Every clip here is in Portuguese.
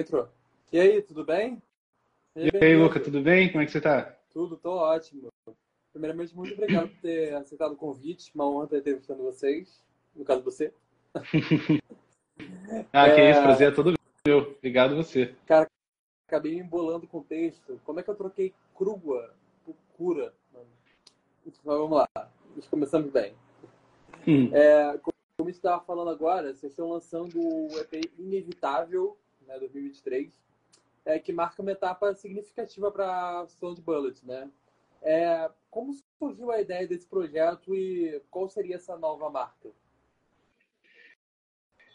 entrou. E aí, tudo bem? E aí, e aí Luca, tudo bem? Como é que você tá? Tudo, tô ótimo. Primeiramente, muito obrigado por ter aceitado o convite. Uma honra ter entrevistando vocês. No caso, você. ah, é... que isso, prazer é todo meu. Obrigado você. Cara, acabei me embolando o texto. Como é que eu troquei crua por cura? Então, vamos lá. Começamos bem. Hum. É, como estava falando agora, vocês estão lançando o EP Inevitável, né, 2023, é, que marca uma etapa significativa para a Sound Bullet, né? É, como surgiu a ideia desse projeto e qual seria essa nova marca?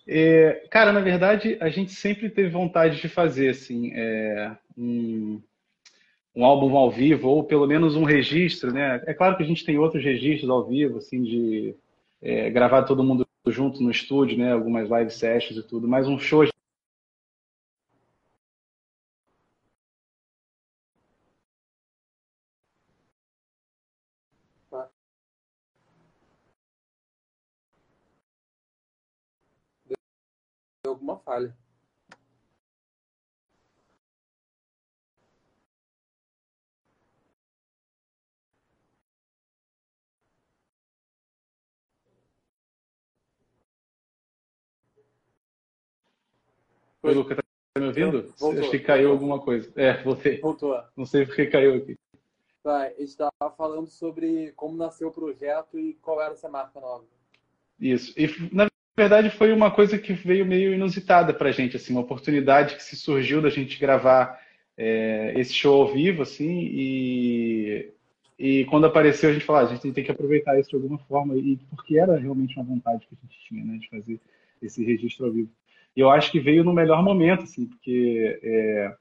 É, cara, na verdade, a gente sempre teve vontade de fazer assim, é, um, um álbum ao vivo, ou pelo menos um registro, né? É claro que a gente tem outros registros ao vivo, assim, de é, gravar todo mundo junto no estúdio, né? Algumas live sessions e tudo, mas um show Deu alguma falha. Oi, Luca, tá me ouvindo? Voltou. Acho que caiu alguma coisa. É, voltei. Voltou. Não sei porque caiu aqui. Vai, a gente estava falando sobre como nasceu o projeto e qual era essa marca nova. Isso. E, na verdade, foi uma coisa que veio meio inusitada para a gente, assim, uma oportunidade que se surgiu da gente gravar é, esse show ao vivo, assim, e, e quando apareceu a gente falou, ah, a gente tem que aproveitar isso de alguma forma, e porque era realmente uma vontade que a gente tinha, né, de fazer esse registro ao vivo. E eu acho que veio no melhor momento, assim, porque é,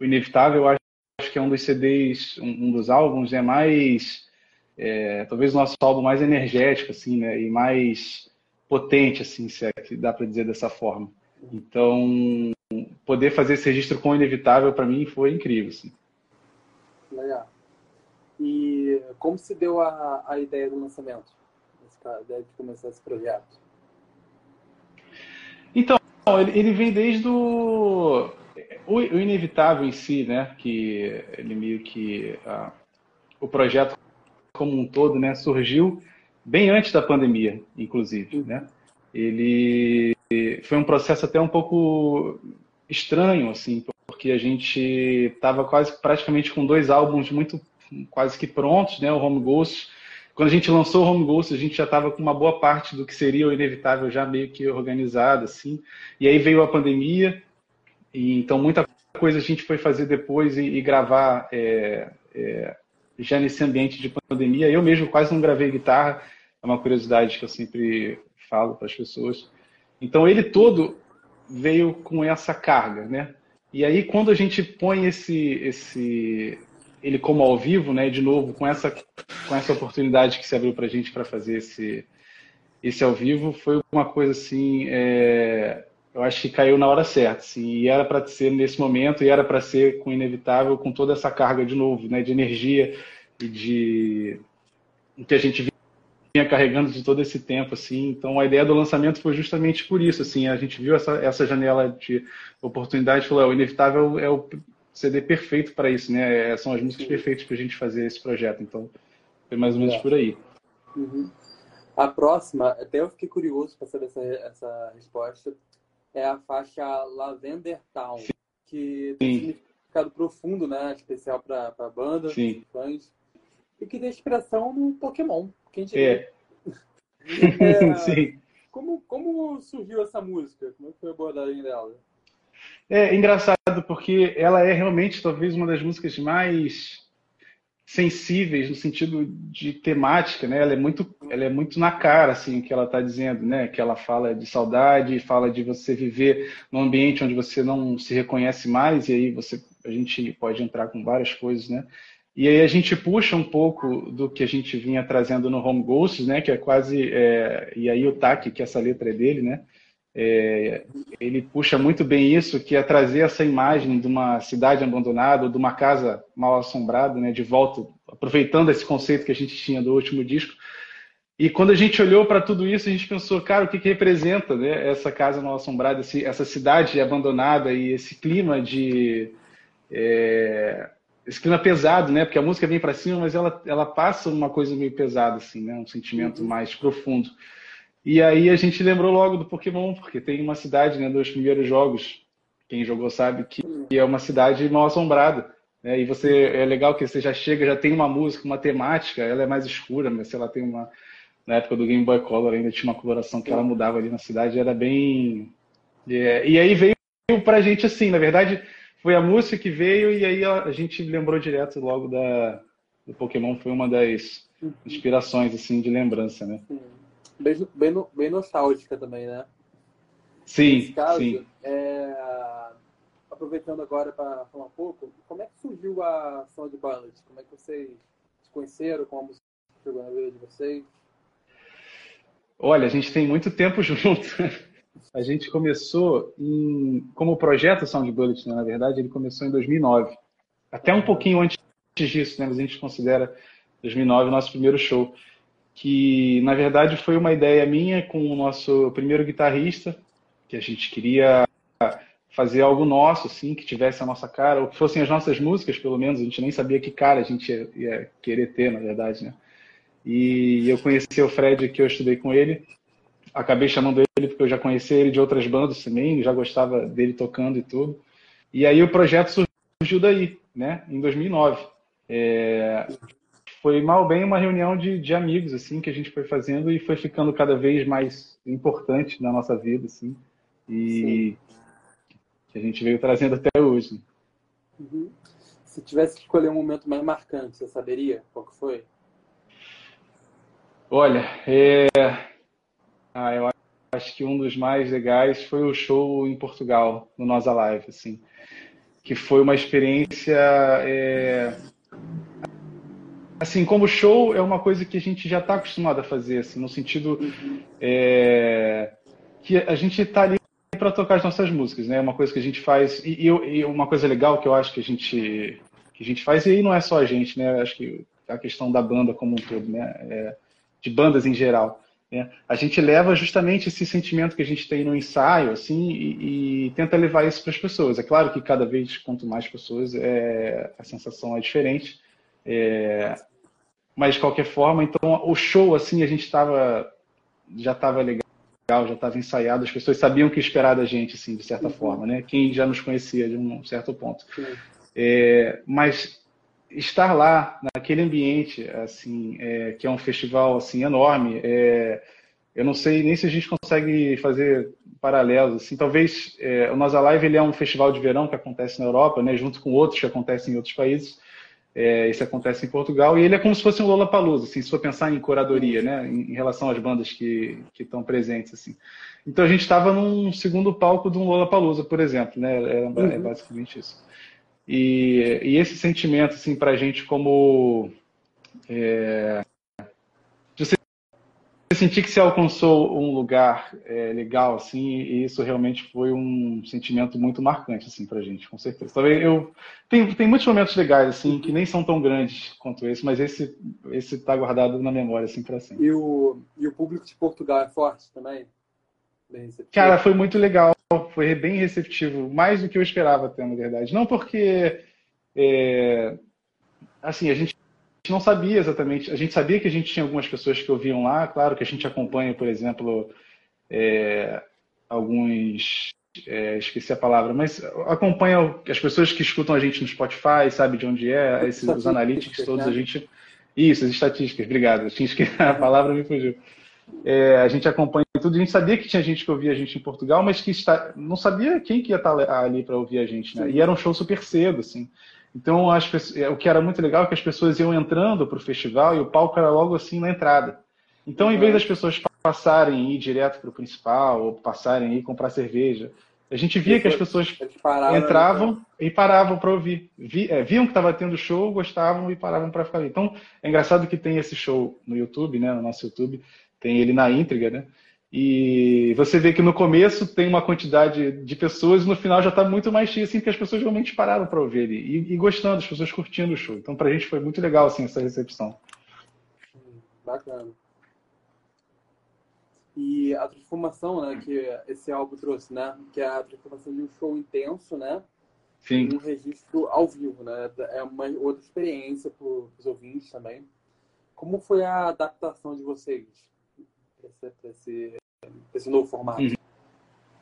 o Inevitável, eu acho que é um dos CDs, um, um dos álbuns, é mais, é, talvez o nosso álbum mais energético, assim, né, e mais potente, assim, se é que dá para dizer dessa forma. Então, poder fazer esse registro com o Inevitável, para mim, foi incrível, assim. Legal. E como se deu a, a ideia do lançamento? A ideia de começar esse projeto? Então, ele, ele vem desde o, o, o, inevitável em si, né? Que ele meio que ah, o projeto como um todo, né? Surgiu bem antes da pandemia, inclusive, né? Ele foi um processo até um pouco estranho, assim, porque a gente estava quase praticamente com dois álbuns muito quase que prontos, né? O Home Ghost quando a gente lançou o Home Ghost, a gente já estava com uma boa parte do que seria o inevitável já meio que organizado, assim. E aí veio a pandemia, e então muita coisa a gente foi fazer depois e, e gravar é, é, já nesse ambiente de pandemia. Eu mesmo quase não gravei guitarra, é uma curiosidade que eu sempre falo para as pessoas. Então ele todo veio com essa carga, né? E aí quando a gente põe esse esse ele como ao vivo, né? De novo, com essa, com essa oportunidade que se abriu para a gente para fazer esse, esse ao vivo, foi uma coisa assim, é, eu acho que caiu na hora certa, assim, e era para ser nesse momento, e era para ser com inevitável, com toda essa carga de novo, né? De energia e de que a gente vinha carregando de todo esse tempo, assim. Então, a ideia do lançamento foi justamente por isso, assim. A gente viu essa, essa janela de oportunidade, falou, é, o inevitável é o CD perfeito para isso, né? É, são as músicas perfeitas para a gente fazer esse projeto. Então, foi mais ou menos é. por aí. Uhum. A próxima, até eu fiquei curioso para saber essa, essa resposta, é a faixa Lavender Town, Sim. que tem um significado profundo, né? Especial para a banda, Sim. fãs, e que tem inspiração no Pokémon. Quem diria? É. Sim. Como, como surgiu essa música? Como é foi a abordagem dela? É engraçado porque ela é realmente talvez uma das músicas mais sensíveis no sentido de temática, né? Ela é muito, ela é muito na cara assim o que ela está dizendo, né? Que ela fala de saudade, fala de você viver num ambiente onde você não se reconhece mais e aí você, a gente pode entrar com várias coisas, né? E aí a gente puxa um pouco do que a gente vinha trazendo no Home Ghosts, né? Que é quase é, e aí o Taki, que essa letra é dele, né? É, ele puxa muito bem isso, que é trazer essa imagem de uma cidade abandonada, de uma casa mal assombrada, né, de volta, aproveitando esse conceito que a gente tinha do último disco, E quando a gente olhou para tudo isso, a gente pensou, cara, o que, que representa né, essa casa mal assombrada, essa cidade abandonada e esse clima de. É, esse clima pesado, né? Porque a música vem para cima, mas ela, ela passa uma coisa meio pesada, assim, né? Um sentimento uhum. mais profundo. E aí a gente lembrou logo do Pokémon, porque tem uma cidade, né, dos primeiros jogos, quem jogou sabe que é uma cidade mal assombrada. Né? E você é legal que você já chega, já tem uma música, uma temática, ela é mais escura, mas se ela tem uma na época do Game Boy Color ainda tinha uma coloração que ela mudava ali na cidade, era bem é, e aí veio pra gente assim, na verdade, foi a música que veio e aí a, gente lembrou direto logo da do Pokémon, foi uma das inspirações assim de lembrança, né? Bem, bem, bem nostálgica também, né? Sim, Nesse caso, sim. É aproveitando agora para falar um pouco, como é que surgiu a Sound Ballad? Como é que vocês se conheceram? Como a música chegou na vida de vocês? Olha, a gente tem muito tempo junto. A gente começou em, como projeto Sound Bullet, né? na verdade, ele começou em 2009. Até um pouquinho antes disso, né? Mas a gente considera 2009 o nosso primeiro show. Que, na verdade, foi uma ideia minha com o nosso primeiro guitarrista, que a gente queria fazer algo nosso, assim, que tivesse a nossa cara, ou que fossem as nossas músicas, pelo menos. A gente nem sabia que cara a gente ia, ia querer ter, na verdade, né? E eu conheci o Fred, que eu estudei com ele. Acabei chamando ele porque eu já conhecia ele de outras bandas também, já gostava dele tocando e tudo. E aí o projeto surgiu daí, né? Em 2009. É... Foi mal bem uma reunião de, de amigos, assim, que a gente foi fazendo e foi ficando cada vez mais importante na nossa vida, assim. E Sim que a gente veio trazendo até hoje. Uhum. Se tivesse que escolher um momento mais marcante, você saberia qual que foi? Olha, é... ah, eu acho que um dos mais legais foi o show em Portugal, no Nossa Live, assim, que foi uma experiência... É... Assim, como show é uma coisa que a gente já está acostumado a fazer, assim, no sentido é... que a gente está ali para tocar as nossas músicas, né? Uma coisa que a gente faz e, e, uma coisa legal que eu acho que a gente que a gente faz e aí não é só a gente, né? Acho que a questão da banda como um todo, né? É, de bandas em geral, né? A gente leva justamente esse sentimento que a gente tem no ensaio, assim, e, e tenta levar isso para as pessoas. É claro que cada vez quanto mais pessoas, é, a sensação é diferente. É, mas de qualquer forma, então o show assim a gente estava já estava legal já estava ensaiado, as pessoas sabiam o que esperar da gente, assim, de certa uhum. forma, né? Quem já nos conhecia de um certo ponto. É, mas estar lá, naquele ambiente, assim, é, que é um festival, assim, enorme, é, eu não sei nem se a gente consegue fazer paralelos, assim, talvez é, o Nossa Live ele é um festival de verão que acontece na Europa, né, junto com outros que acontecem em outros países, é, isso acontece em Portugal e ele é como se fosse um Lollapalooza, assim, se for pensar em curadoria, né, em, em relação às bandas que, que estão presentes, assim. Então a gente estava num segundo palco de um Lollapalooza, por exemplo, né, é, é uhum. basicamente isso. E, e, esse sentimento, assim, para a gente como é, eu senti que se alcançou um lugar é, legal, assim, e isso realmente foi um sentimento muito marcante, assim, pra gente, com certeza. Talvez eu... Tem, tem muitos momentos legais, assim, que nem são tão grandes quanto esse, mas esse, esse tá guardado na memória, assim, pra sempre. E o, e o público de Portugal é forte também? Cara, foi muito legal, foi bem receptivo, mais do que eu esperava até, na verdade. Não porque... É, assim, a gente não sabia exatamente. A gente sabia que a gente tinha algumas pessoas que ouviam lá, claro que a gente acompanha, por exemplo, é, alguns. É, esqueci a palavra, mas acompanha as pessoas que escutam a gente no Spotify, sabe de onde é, esses, os analytics todos, a gente. Isso, as estatísticas, obrigado. Eu tinha esquecido, a palavra me fugiu. É, a gente acompanha tudo, a gente sabia que tinha gente que ouvia a gente em Portugal, mas que está, não sabia quem que ia estar ali para ouvir a gente, né? E era um show super cedo, assim. Então, as pessoas, é, o que era muito legal é que as pessoas iam entrando para o festival e o palco era logo assim na entrada. Então, uhum. em vez das pessoas passarem e ir direto para o principal ou passarem e ir comprar cerveja, a gente via que as pessoas entravam então. e paravam para ouvir. Vi, é, viam que estava tendo show, gostavam e paravam para ficar ali. Então, é engraçado que tem esse show no YouTube, né, no nosso YouTube, tem ele na íntegra, né? E você vê que no começo tem uma quantidade de pessoas no final já está muito mais cheio, assim, porque as pessoas realmente pararam para ouvir ele e, e, gostando, as pessoas curtindo o show. Então, para a gente foi muito legal assim, essa recepção. Bacana. E a transformação, né, que esse álbum trouxe, né, que é a transformação de um show intenso, né, Sim. um registro ao vivo, né, é uma outra experiência para os ouvintes também. Como foi a adaptação de vocês para esse, esse, novo formato?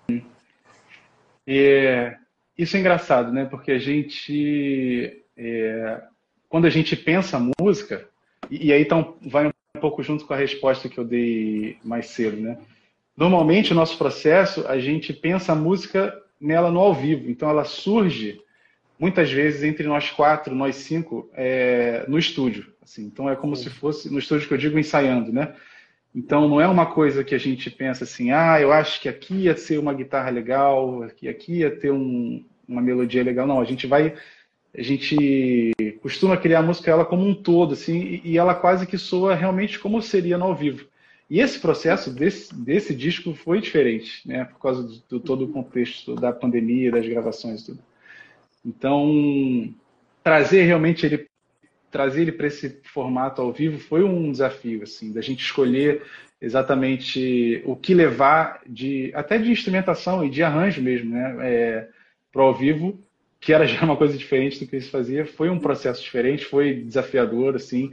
Uhum. É, isso é engraçado, né? Porque a gente, é, quando a gente pensa música, e, e aí então vai um pouco junto com a resposta que eu dei mais cedo, né? Normalmente, o nosso processo, a gente pensa a música nela no ao vivo. Então, ela surge, muitas vezes, entre nós quatro, nós cinco, é, no estúdio. Assim. Então, é como Sim. se fosse, no estúdio que eu digo, ensaiando, né? Então, não é uma coisa que a gente pensa assim, ah, eu acho que aqui ia ser uma guitarra legal, que aqui ia ter um, uma melodia legal. Não, a gente vai a gente costuma criar a música ela como um todo, assim, e ela quase que soa realmente como seria no ao vivo. E esse processo desse, desse disco foi diferente, né, por causa do, do todo o contexto da pandemia, das gravações tudo. Então, trazer realmente ele trazer ele para esse formato ao vivo foi um desafio, assim, da gente escolher exatamente o que levar de até de instrumentação e de arranjo mesmo, né, é, para o ao vivo que era já uma coisa diferente do que eles fazia, foi um processo diferente, foi desafiador, assim.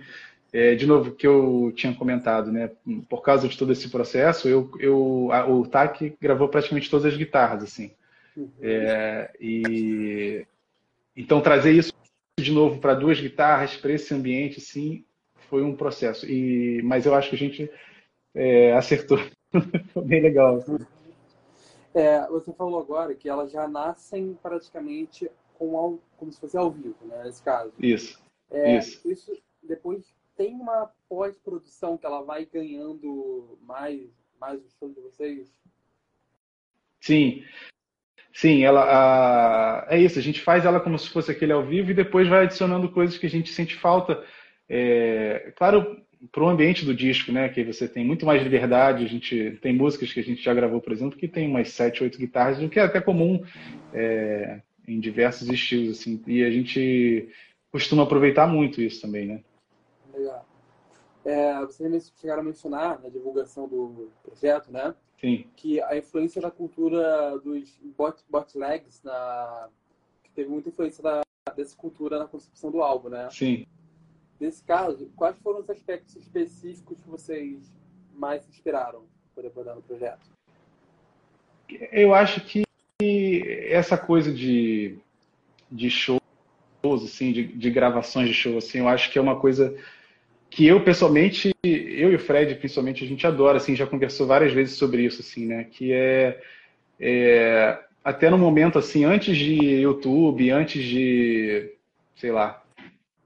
É, de novo, que eu tinha comentado, né? Por causa de todo esse processo, eu, eu, a, o TAC gravou praticamente todas as guitarras, assim. É, e então trazer isso de novo para duas guitarras, para esse ambiente, assim, foi um processo. E mas eu acho que a gente é, acertou, foi bem legal. É, você falou agora que elas já nascem praticamente com ao, como se fosse ao vivo, né? Nesse caso. Isso. É, isso. isso. Depois tem uma pós-produção que ela vai ganhando mais, mais o som de vocês? Sim. Sim, ela a, é isso. A gente faz ela como se fosse aquele ao vivo e depois vai adicionando coisas que a gente sente falta. É, claro, para o ambiente do disco, né? Que você tem muito mais liberdade. A gente tem músicas que a gente já gravou, por exemplo, que tem umas sete, oito guitarras, o que é até comum é, em diversos estilos, assim. E a gente costuma aproveitar muito isso também, né? Legal. É, vocês chegaram a mencionar na divulgação do projeto, né? Sim. Que a influência da cultura dos bot, botlegs, na, que teve muita influência da, dessa cultura na concepção do álbum, né? Sim. Nesse caso, quais foram os aspectos específicos que vocês mais se inspiraram por abordar no projeto? Eu acho que essa coisa de, de shows, assim, de, de gravações de show, assim, eu acho que é uma coisa que eu pessoalmente, eu e o Fred principalmente, a gente adora, assim, já conversou várias vezes sobre isso, assim, né? Que é, é até no momento assim, antes de YouTube, antes de, sei lá,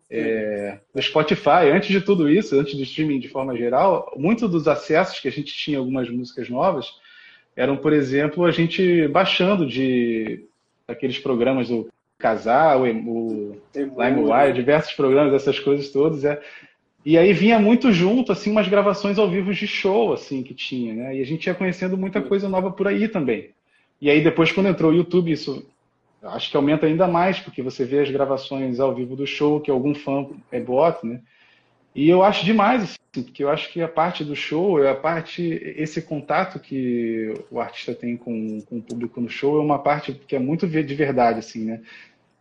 é, do Spotify, antes de tudo isso, antes do streaming de forma geral, muitos dos acessos que a gente tinha algumas músicas novas eram, por exemplo, a gente baixando de aqueles programas do Casar, o, o LimeWire, diversos programas, essas coisas todas, é. E aí vinha muito junto, assim, umas gravações ao vivo de show, assim, que tinha, né? E a gente ia conhecendo muita coisa nova por aí também. E aí depois, quando entrou o YouTube, isso acho que aumenta ainda mais, porque você vê as gravações ao vivo do show, que algum fã é bota, né? E eu acho demais, assim, porque eu acho que a parte do show, a parte, esse contato que o artista tem com, com o público no show é uma parte que é muito de verdade, assim, né?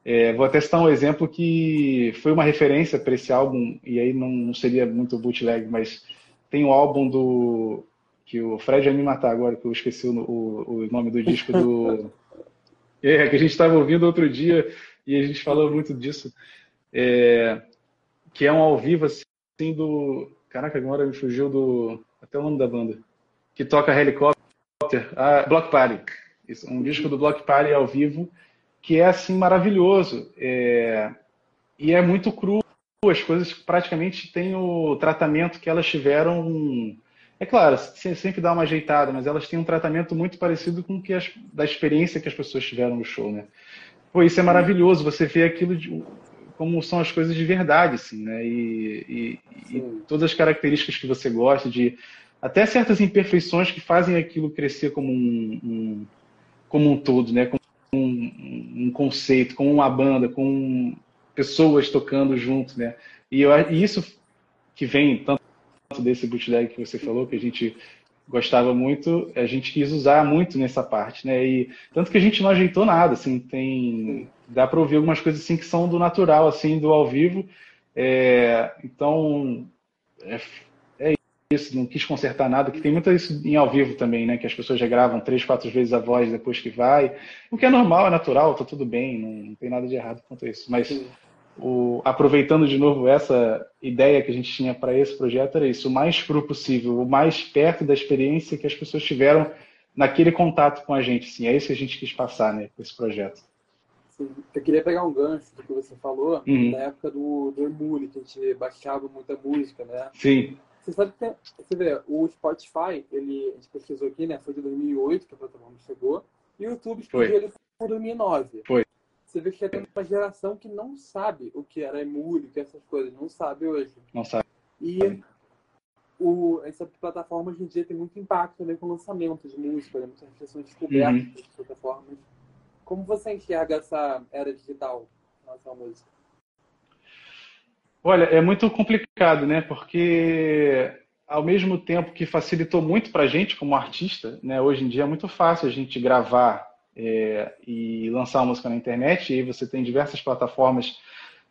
É, vou até citar um exemplo que foi uma referência para esse álbum, e aí não, não, seria muito bootleg, mas tem o um álbum do. que o Fred vai me matar agora, que eu esqueci o, o, o nome do disco do. É, que a gente estava ouvindo outro dia e a gente falou muito disso. É, que é um ao vivo assim do. Caraca, agora me fugiu do. Até o nome da banda. Que toca helicóptero. Ah, Block Party. Isso, um disco do Block Party ao vivo que é assim maravilhoso. É, e é muito cru. As coisas praticamente têm o tratamento que elas tiveram é claro, sempre dá uma ajeitada, mas elas têm um tratamento muito parecido com que as, da experiência que as pessoas tiveram no show, né? Pô, isso é maravilhoso, você vê aquilo de, como são as coisas de verdade, assim, né? E, e, e, todas as características que você gosta, de até certas imperfeições que fazem aquilo crescer como um, um como um todo, né? Como um, um, conceito, como uma banda, com pessoas tocando junto, né? E, eu, e isso que vem tanto desse bootleg que você falou, que a gente gostava muito, a gente quis usar muito nessa parte, né? E tanto que a gente não ajeitou nada, assim, tem dá para ouvir algumas coisas assim que são do natural, assim, do ao vivo. É, então é, isso, não quis consertar nada, que tem muito isso em ao vivo também, né? Que as pessoas já gravam três, quatro vezes a voz depois que vai, o que é normal, é natural, tá tudo bem, não, não tem nada de errado quanto a isso. Mas o, aproveitando de novo essa ideia que a gente tinha para esse projeto, era isso, o mais cru possível, o mais perto da experiência que as pessoas tiveram naquele contato com a gente. Assim, é isso que a gente quis passar né, com esse projeto. Sim. Eu queria pegar um gancho do que você falou, uhum. na época do, do Emule, que a gente baixava muita música, né? Sim. Você sabe que, você vê, o Spotify, ele, a gente pesquisou aqui, né? Foi de 2008 que a plataforma chegou, e o YouTube explodiu ele por 2009. Foi. Você vê que tem uma geração que não sabe o que era emule, que essas coisas, não sabe hoje. Não sabe. E o, essa plataforma hoje em dia tem muito impacto também com o lançamento de música, né? muitas pessoas descobertas uhum. das plataformas. Como você enxerga essa era digital na sua música? Olha, é muito complicado, né? Porque ao mesmo tempo que facilitou muito para a gente como artista, né? Hoje em dia é muito fácil a gente gravar é, e lançar uma música na internet. E aí você tem diversas plataformas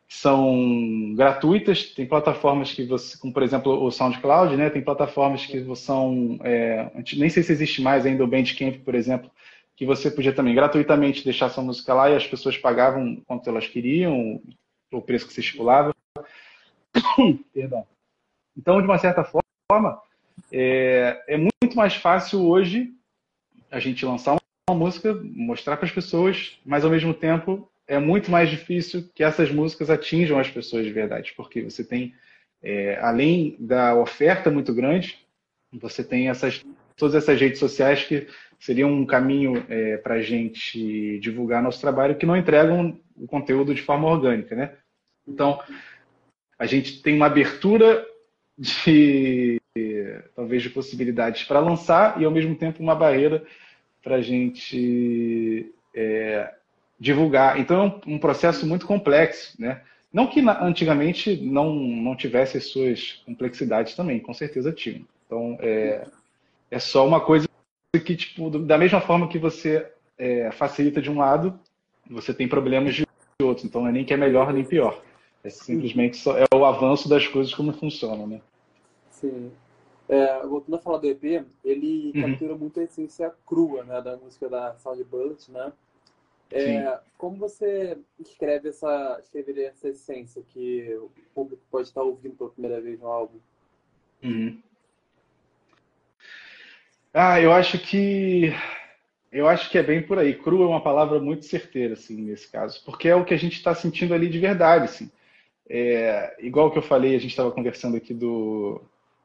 que são gratuitas, tem plataformas que você, como por exemplo o SoundCloud, né? Tem plataformas que são, é, nem sei se existe mais ainda o Bandcamp, por exemplo, que você podia também gratuitamente deixar sua música lá e as pessoas pagavam quanto elas queriam, o preço que se estipulava. Perdão. Então, de uma certa forma, é, é muito mais fácil hoje a gente lançar uma música, mostrar para as pessoas, mas ao mesmo tempo é muito mais difícil que essas músicas atinjam as pessoas de verdade, porque você tem, é, além da oferta muito grande, você tem essas, todas essas redes sociais que seriam um caminho é, para a gente divulgar nosso trabalho que não entregam o conteúdo de forma orgânica, né? Então, a gente tem uma abertura de talvez de possibilidades para lançar e ao mesmo tempo uma barreira para a gente é, divulgar. Então é um, processo muito complexo, né? Não que antigamente não, não tivesse as suas complexidades também, com certeza tinha. Então é, é só uma coisa que, tipo, da mesma forma que você é, facilita de um lado, você tem problemas de outro. Então não é nem que é melhor nem pior. É simplesmente só, é o avanço das coisas como funcionam, né? Sim. É, voltando a falar do EP, ele uhum. captura muito a essência crua né, da música da Sound Bullet, né? É, como você escreve essa, escreveria essa essência que o público pode estar ouvindo pela primeira vez no álbum? Uhum. Ah, eu acho que eu acho que é bem por aí. Cru é uma palavra muito certeira, assim, nesse caso, porque é o que a gente está sentindo ali de verdade, assim. É, igual que eu falei, a gente estava conversando aqui do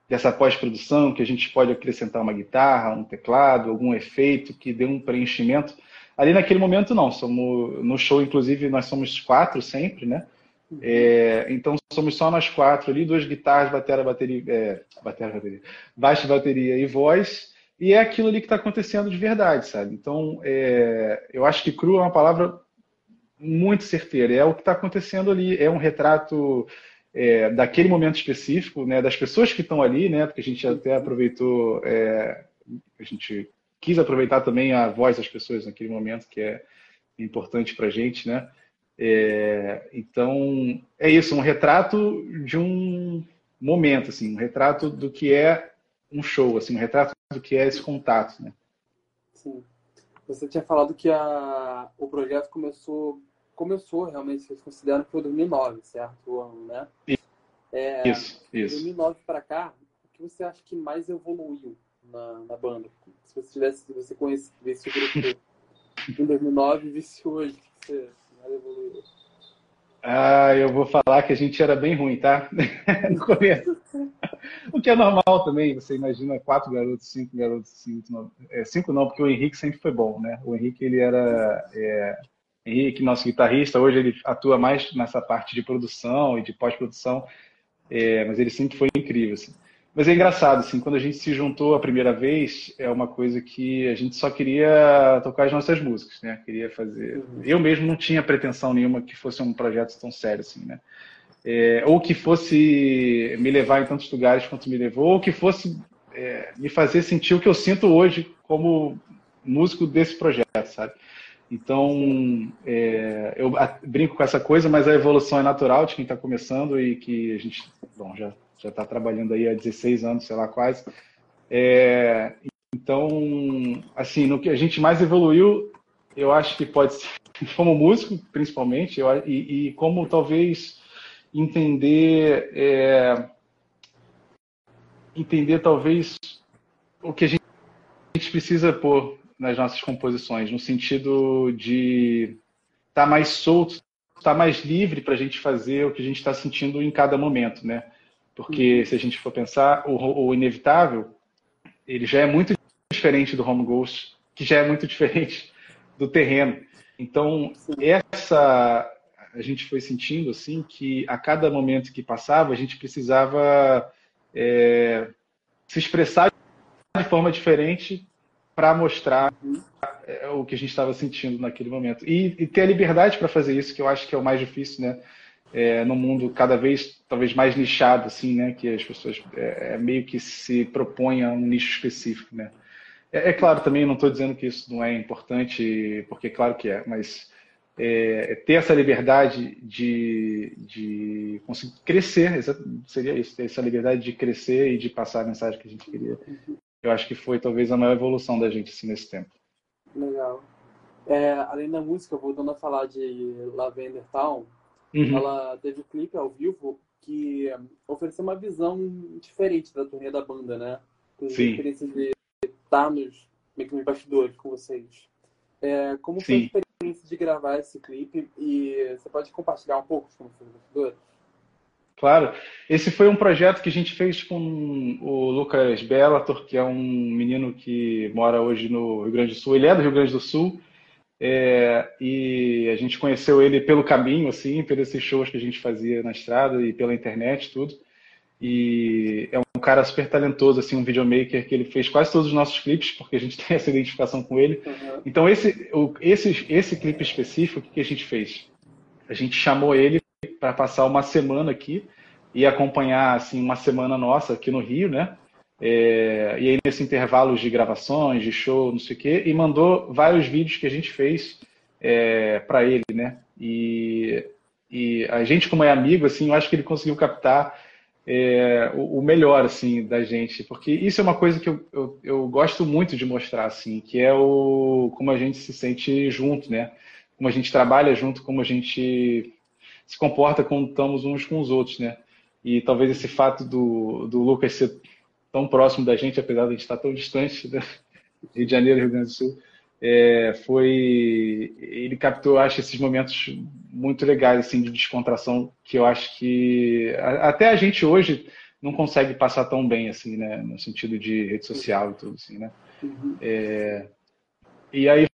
dessa pós-produção, que a gente pode acrescentar uma guitarra, um teclado, algum efeito que dê um preenchimento. Ali naquele momento não, somos no show inclusive nós somos quatro sempre, né? É, então somos só nós quatro ali, duas guitarras, bateria, bateria, é, bateria, baixo, bateria e voz, e é aquilo ali que está acontecendo de verdade, sabe? Então é, eu acho que cru é uma palavra muito certeira, é o que está acontecendo ali, é um retrato é, daquele momento específico, né, das pessoas que estão ali, né, porque a gente até aproveitou, é, a gente quis aproveitar também a voz das pessoas naquele momento, que é importante para a gente, né? É, então, é isso, um retrato de um momento, assim, um retrato do que é um show, assim, um retrato do que é esse contato, né? Sim. Você tinha falado que a, o projeto começou começou realmente, vocês consideram que foi 2009, certo? O ano, né? É, isso, isso. 2009 para cá, o que você acha que mais evoluiu na, na banda? Se você tivesse, se você conhece, visse o grupo em 2009 e visse hoje, o que você mais evoluiu? Ah, eu vou falar que a gente era bem ruim, tá? no começo. o que é normal também, você imagina quatro garotos, cinco garotos, cinco não, é, cinco não, porque o Henrique sempre foi bom, né? O Henrique, ele era... É, Henrique, nosso guitarrista, hoje ele atua mais nessa parte de produção e de pós-produção, é, mas ele sempre foi incrível. Assim. Mas é engraçado, assim, quando a gente se juntou a primeira vez, é uma coisa que a gente só queria tocar as nossas músicas, né? Queria fazer. Eu mesmo não tinha pretensão nenhuma que fosse um projeto tão sério assim, né? É, ou que fosse me levar em tantos lugares quanto me levou, ou que fosse é, me fazer sentir o que eu sinto hoje como músico desse projeto, sabe? Então, é, eu brinco com essa coisa, mas a evolução é natural de quem está começando e que a gente, bom, já está trabalhando aí há 16 anos, sei lá quase. É, então, assim, no que a gente mais evoluiu, eu acho que pode ser como músico, principalmente, eu, e, e como talvez entender é, entender talvez o que a gente, a gente precisa pôr nas nossas composições, no sentido de estar tá mais solto, estar tá mais livre para a gente fazer o que a gente está sentindo em cada momento, né? Porque uhum. se a gente for pensar, o, o, inevitável, ele já é muito diferente do home ghost, que já é muito diferente do terreno. Então, essa a gente foi sentindo assim que a cada momento que passava a gente precisava é, se expressar de forma diferente para mostrar é, o que a gente estava sentindo naquele momento. E, e ter a liberdade para fazer isso, que eu acho que é o mais difícil, né? É, no mundo cada vez talvez mais nichado, assim, né? Que as pessoas é, é meio que se propõem a um nicho específico, né? É, é claro também, não estou dizendo que isso não é importante, porque claro que é, mas é, ter essa liberdade de, de conseguir crescer, seria isso, ter essa liberdade de crescer e de passar a mensagem que a gente queria eu acho que foi talvez a maior evolução da gente assim, nesse tempo. Legal. É, além da música, voltando a falar de Lavender Town, uhum. ela teve um clipe ao vivo que ofereceu uma visão diferente da turnê da banda, né? Com a experiência de estar nos, meio que nos bastidores com vocês. É, como Sim. foi a experiência de gravar esse clipe? E você pode compartilhar um pouco como foi os bastidores? Claro. Esse foi um projeto que a gente fez com o Lucas Bellator, que é um menino que mora hoje no Rio Grande do Sul. Ele é do Rio Grande do Sul. É, e a gente conheceu ele pelo caminho, assim, pelos shows que a gente fazia na estrada e pela internet, tudo. E é um cara super talentoso, assim, um videomaker que ele fez quase todos os nossos clipes, porque a gente tem essa identificação com ele. Uhum. Então, esse, o, esse, esse clipe específico, o que, que a gente fez? A gente chamou ele para passar uma semana aqui e acompanhar assim uma semana nossa aqui no Rio, né? É, e aí nesse intervalo de gravações, de show, não sei o quê, e mandou vários vídeos que a gente fez é, para ele, né? E, e a gente como é amigo, assim, eu acho que ele conseguiu captar é, o, o, melhor assim da gente, porque isso é uma coisa que eu, eu, eu, gosto muito de mostrar, assim, que é o como a gente se sente junto, né? Como a gente trabalha junto, como a gente se comporta quando estamos uns com os outros, né? E talvez esse fato do, do Lucas ser tão próximo da gente, apesar de a gente estar tão distante, né? Rio de Janeiro, Rio Grande do Sul, é, foi ele captou, acho, esses momentos muito legais assim de descontração que eu acho que até a gente hoje não consegue passar tão bem assim, né, no sentido de rede social e tudo assim, né? Uhum. É, e aí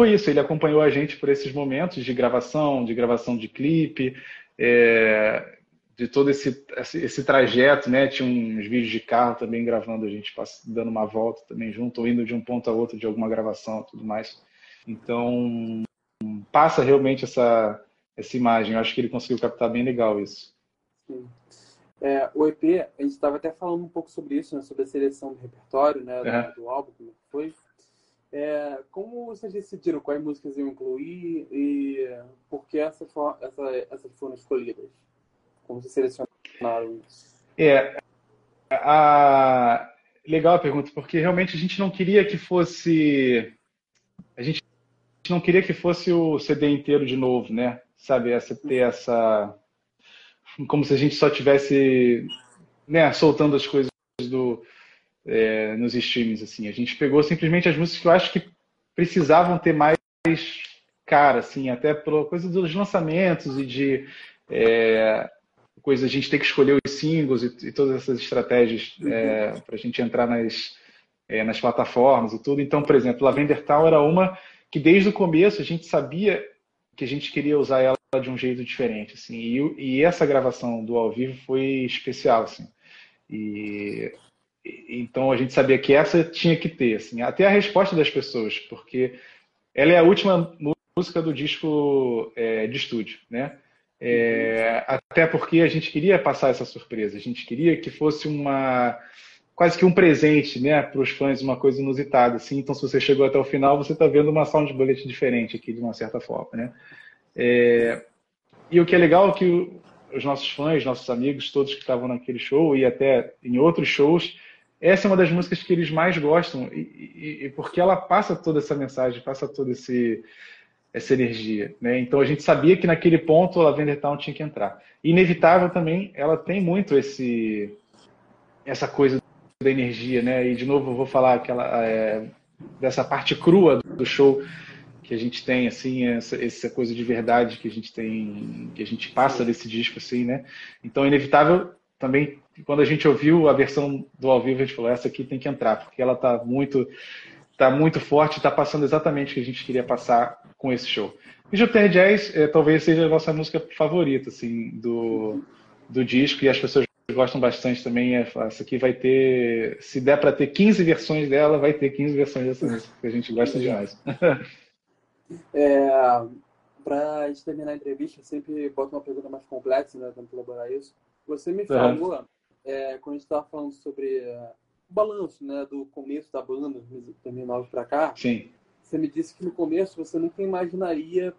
foi isso, ele acompanhou a gente por esses momentos de gravação, de gravação de clipe, é, de todo esse, esse trajeto, né? Tinha uns vídeos de carro também gravando a gente dando uma volta também junto, ou indo de um ponto a outro de alguma gravação tudo mais. Então, passa realmente essa, essa imagem. Eu acho que ele conseguiu captar bem legal isso. Sim. É, o EP, a gente estava até falando um pouco sobre isso, né? sobre a seleção do repertório, né? Do, do álbum, como foi. É, como vocês decidiram quais músicas iam incluir e por que essas, essa, essas foram escolhidas? Como vocês selecionaram isso? É, a... legal a pergunta, porque realmente a gente não queria que fosse. A gente não queria que fosse o CD inteiro de novo, né? Sabe, essa, ter essa. Como se a gente só tivesse né, soltando as coisas do, é, nos streams. Assim. A gente pegou simplesmente as músicas que eu acho que precisavam ter mais cara, assim, até pela coisa dos lançamentos e de é, coisa a gente ter que escolher os singles e, e todas essas estratégias é, para a gente entrar nas, é, nas plataformas e tudo. Então, por exemplo, Lavender Town era uma que desde o começo a gente sabia que a gente queria usar ela de um jeito diferente, assim. E, e essa gravação do ao vivo foi especial, assim. E então a gente sabia que essa tinha que ter, assim, até a resposta das pessoas, porque ela é a última música do disco é, de estúdio, né? É, até porque a gente queria passar essa surpresa, a gente queria que fosse uma quase que um presente, né, para os fãs, uma coisa inusitada, assim. Então, se você chegou até o final, você está vendo uma sound bullet diferente aqui, de uma certa forma, né? É... E o que é legal é que os nossos fãs, nossos amigos, todos que estavam naquele show e até em outros shows, essa é uma das músicas que eles mais gostam e, e, e porque ela passa toda essa mensagem, passa toda esse, essa energia, né? Então a gente sabia que naquele ponto a Lavender Town tinha que entrar. Inevitável também, ela tem muito esse essa coisa da energia, né? E de novo vou falar aquela é, dessa parte crua do show que a gente tem, assim, essa, essa coisa de verdade que a gente tem, que a gente passa desse disco, assim, né? Então, inevitável também quando a gente ouviu a versão do ao vivo a gente falou essa aqui tem que entrar porque ela tá muito tá muito forte, está passando exatamente o que a gente queria passar com esse show. E Jupiter Jazz é, talvez seja a nossa música favorita, assim, do, do disco, e as pessoas gostam bastante também. É, essa aqui vai ter, se der para ter 15 versões dela, vai ter 15 versões dessa música, que a gente gosta demais. É, para a gente terminar a entrevista, eu sempre boto uma pergunta mais complexa, né, tentando elaborar isso. Você me falou. É, quando a gente estava falando sobre é, o balanço né, do começo da banda, 2009 para cá, Sim. você me disse que no começo você nunca imaginaria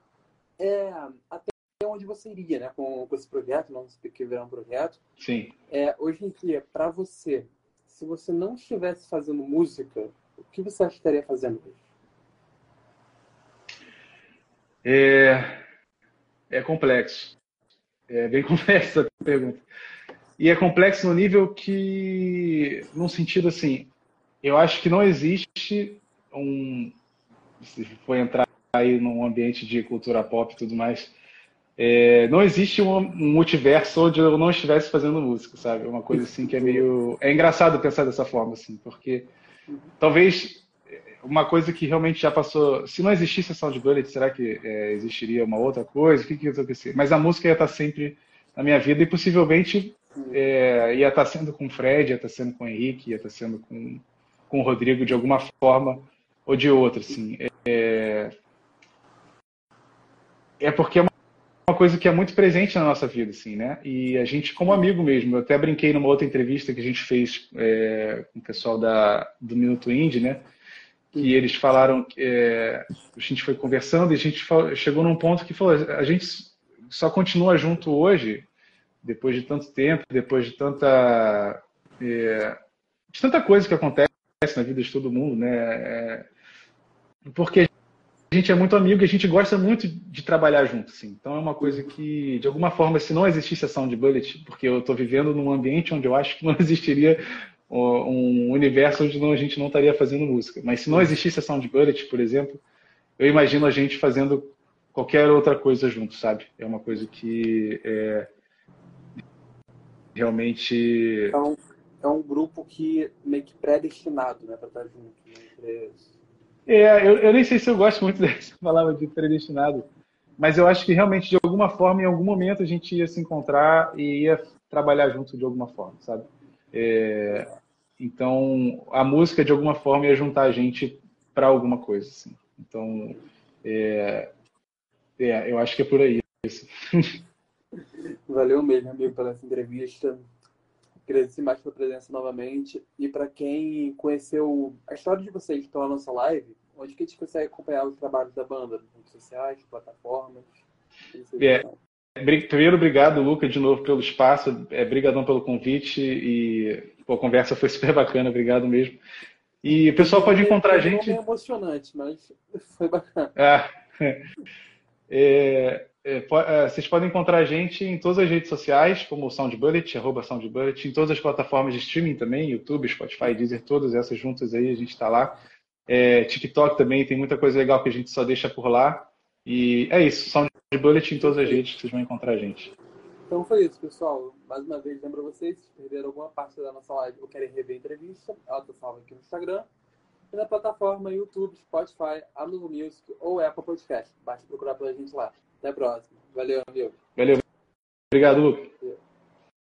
é, até onde você iria né, com, com esse projeto, não sei que virar um projeto. Sim. É, hoje em dia, para você, se você não estivesse fazendo música, o que você estaria fazendo hoje? É, é complexo. É bem complexa a pergunta. E é complexo no nível que, num sentido assim, eu acho que não existe um. Se for entrar aí num ambiente de cultura pop e tudo mais, é, não existe um, multiverso onde eu não estivesse fazendo música, sabe? Uma coisa assim que é meio. É engraçado pensar dessa forma, assim, porque talvez uma coisa que realmente já passou. Se não existisse a Sound Bullet, será que é, existiria uma outra coisa? O que, que ia acontecer? Mas a música ia estar sempre na minha vida e possivelmente é, ia estar sendo com o Fred, ia estar sendo com o Henrique, ia estar sendo com, com o Rodrigo de alguma forma ou de outra, assim. É, é porque é uma coisa que é muito presente na nossa vida, assim, né? E a gente, como amigo mesmo, eu até brinquei numa outra entrevista que a gente fez é, com o pessoal da, do Minuto Indie, né? que eles falaram que é, a gente foi conversando e a gente chegou num ponto que falou a gente só continua junto hoje depois de tanto tempo depois de tanta é, de tanta coisa que acontece na vida de todo mundo né é, porque a gente é muito amigo e a gente gosta muito de trabalhar junto assim. então é uma coisa que de alguma forma se não existisse a Sound Bullet porque eu estou vivendo num ambiente onde eu acho que não existiria um universo onde não, a gente não estaria fazendo música. Mas se não existisse a Sound Bullet, por exemplo, eu imagino a gente fazendo qualquer outra coisa junto, sabe? É uma coisa que é, realmente... É um, é um grupo que meio que predestinado né, para estar junto. Né? É, eu, eu nem sei se eu gosto muito dessa palavra de predestinado, mas eu acho que realmente, de alguma forma, em algum momento, a gente ia se encontrar e ia trabalhar junto de alguma forma, sabe? É, então, a música, de alguma forma, ia juntar a gente para alguma coisa. Assim. Então, é, é, eu acho que é por aí. Isso. Valeu mesmo, amigo, pela essa entrevista. Agradecer mais pela presença novamente. E para quem conheceu a história de vocês pela nossa live, onde que a gente consegue acompanhar os trabalhos da banda? Redes sociais, plataformas? É, primeiro, obrigado, Luca, de novo pelo espaço. É, brigadão pelo convite e Pô, a conversa foi super bacana, obrigado mesmo. E o pessoal pode encontrar a gente. É emocionante, mas foi bacana. Ah, é, vocês podem encontrar a gente em todas as redes sociais, como SoundBullet, arroba SoundBullet, em todas as plataformas de streaming também, YouTube, Spotify, Deezer, todas essas juntas aí, a gente está lá. É, TikTok também, tem muita coisa legal que a gente só deixa por lá. E é isso, SoundBullet em todas as redes, vocês vão encontrar a gente. Então foi isso, pessoal. Mais uma vez, lembro vocês, se perderam alguma parte da nossa live ou querem rever a entrevista, ela está salva aqui no Instagram e na plataforma YouTube, Spotify, Amazon Music ou Apple Podcast. Basta procurar pela gente lá. Até a próxima. Valeu, amigo. Valeu. Obrigado, Luke.